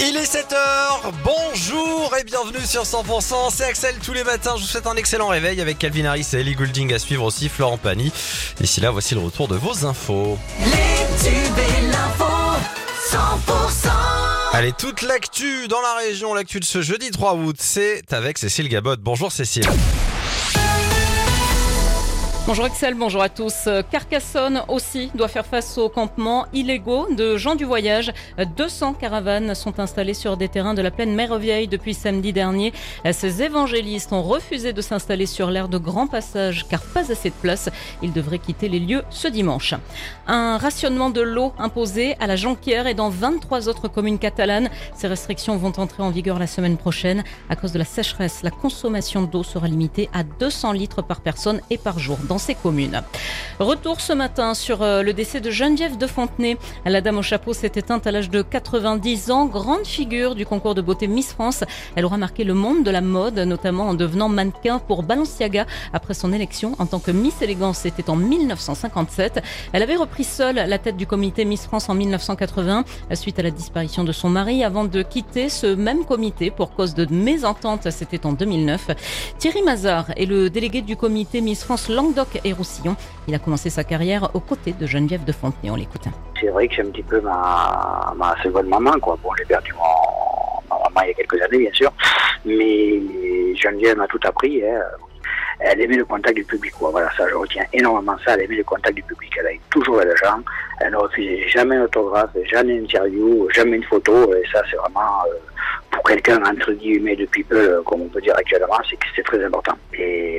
Il est 7h, bonjour et bienvenue sur 100%, c'est Axel tous les matins, je vous souhaite un excellent réveil avec Calvin Harris et Ellie Goulding à suivre aussi, Florent Pagny. D'ici là, voici le retour de vos infos. Les tubes et l'info, 100%. Allez, toute l'actu dans la région, l'actu de ce jeudi 3 août, c'est avec Cécile Gabot. Bonjour Cécile. Bonjour Axel, bonjour à tous. Carcassonne aussi doit faire face aux campements illégaux de gens du voyage. 200 caravanes sont installées sur des terrains de la plaine Mérovieille depuis samedi dernier. Ces évangélistes ont refusé de s'installer sur l'aire de grand passage car pas assez de place. Ils devraient quitter les lieux ce dimanche. Un rationnement de l'eau imposé à la Jonquière et dans 23 autres communes catalanes. Ces restrictions vont entrer en vigueur la semaine prochaine. À cause de la sécheresse, la consommation d'eau sera limitée à 200 litres par personne et par jour ces communes. Retour ce matin sur euh, le décès de Geneviève de Fontenay. La dame au chapeau s'est éteinte à l'âge de 90 ans, grande figure du concours de beauté Miss France. Elle aura marqué le monde de la mode, notamment en devenant mannequin pour Balenciaga après son élection en tant que Miss Élégance. C'était en 1957. Elle avait repris seule la tête du comité Miss France en 1980 suite à la disparition de son mari avant de quitter ce même comité pour cause de mésentente. C'était en 2009. Thierry Mazard est le délégué du comité Miss France Languedoc et Roussillon. Il a commencé sa carrière aux côtés de Geneviève de Fontenay. On l'écoute. C'est vrai que c'est un petit peu ma, ma seconde maman, quoi. Bon, j'ai perdu mon, ma maman il y a quelques années, bien sûr. Mais Geneviève m'a tout appris. hein. Elle aimait le contact du public. Voilà, ça, je retiens énormément ça. Elle aimait le contact du public. Elle allait toujours les gens. Elle ne refusait jamais un autographe, jamais une interview, jamais une photo. Et ça, c'est vraiment, euh, pour quelqu'un, entre guillemets, de people, euh, comme on peut dire actuellement, c'est c'est très important. Et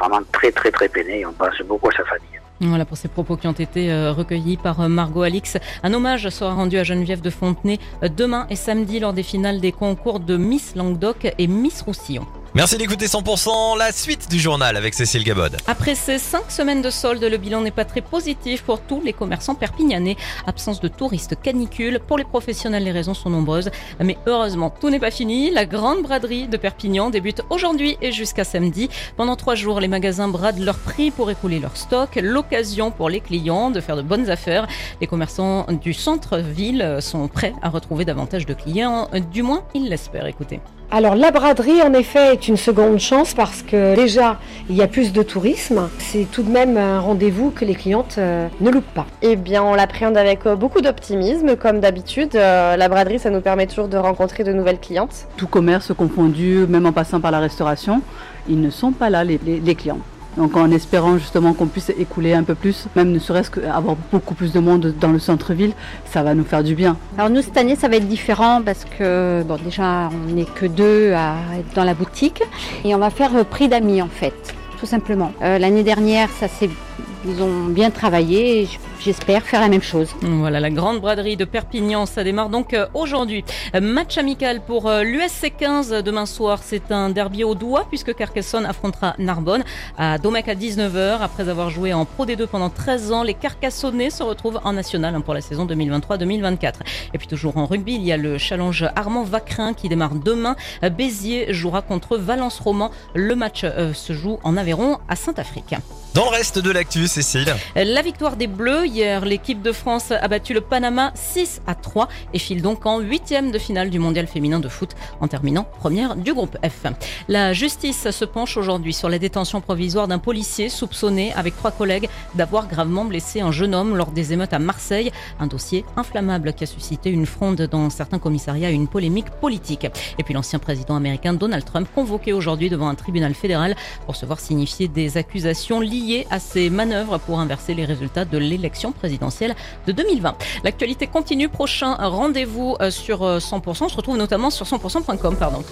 vraiment très, très, très peiné. On pense beaucoup à sa famille. Voilà pour ces propos qui ont été euh, recueillis par euh, Margot Alix. Un hommage sera rendu à Geneviève de Fontenay euh, demain et samedi lors des finales des concours de Miss Languedoc et Miss Roussillon. Merci d'écouter 100%, la suite du journal avec Cécile Gabod. Après ces cinq semaines de solde, le bilan n'est pas très positif pour tous les commerçants perpignanais. Absence de touristes, canicule. Pour les professionnels, les raisons sont nombreuses. Mais heureusement, tout n'est pas fini. La grande braderie de Perpignan débute aujourd'hui et jusqu'à samedi. Pendant trois jours, les magasins bradent leurs prix pour écouler leur stock. L'occasion pour les clients de faire de bonnes affaires. Les commerçants du centre-ville sont prêts à retrouver davantage de clients. Du moins, ils l'espèrent. Écoutez. Alors la braderie en effet est une seconde chance parce que déjà il y a plus de tourisme. C'est tout de même un rendez-vous que les clientes euh, ne loupent pas. Eh bien, on l'appréhende avec euh, beaucoup d'optimisme, comme d'habitude. Euh, la braderie, ça nous permet toujours de rencontrer de nouvelles clientes. tout commerce confondu, même en passant par la restauration, ils ne sont pas là, les, les- les clients. Donc en espérant justement qu'on puisse écouler un peu plus, même ne serait-ce qu'avoir beaucoup plus de monde dans le centre-ville, ça va nous faire du bien. Alors nous cette année ça va être différent parce que bon déjà on n'est que deux à être dans la boutique et on va faire euh, prix d'amis en fait, tout simplement. Euh, L'année dernière ça s'est ils ont bien travaillé j'espère faire la même chose. Voilà, la grande braderie de Perpignan, ça démarre donc euh, aujourd'hui. Match amical pour euh, l'USC 15 demain soir. C'est un derby au doigt puisque Carcassonne affrontera Narbonne à Domecq à 19h. Après avoir joué en Pro D2 pendant 13 ans, les Carcassonnais se retrouvent en national hein, pour la saison 2023-2024. Et puis toujours en rugby, il y a le challenge Armand Vacrin qui démarre demain. Béziers jouera contre Valence Roman. Le match euh, se joue en Aveyron à Saint-Afrique. Dans le reste de l'actu, Cécile. La victoire des Bleus hier, l'équipe de France a battu le Panama 6 à 3 et file donc en huitième de finale du mondial féminin de foot en terminant première du groupe F. La justice se penche aujourd'hui sur la détention provisoire d'un policier soupçonné avec trois collègues d'avoir gravement blessé un jeune homme lors des émeutes à Marseille. Un dossier inflammable qui a suscité une fronde dans certains commissariats et une polémique politique. Et puis l'ancien président américain Donald Trump convoqué aujourd'hui devant un tribunal fédéral pour se voir signifier des accusations liées à ses manœuvres pour inverser les résultats de l'élection présidentielle de 2020. L'actualité continue. Prochain rendez-vous euh, sur euh, 100%. On se retrouve notamment sur 100%.com. Pardon.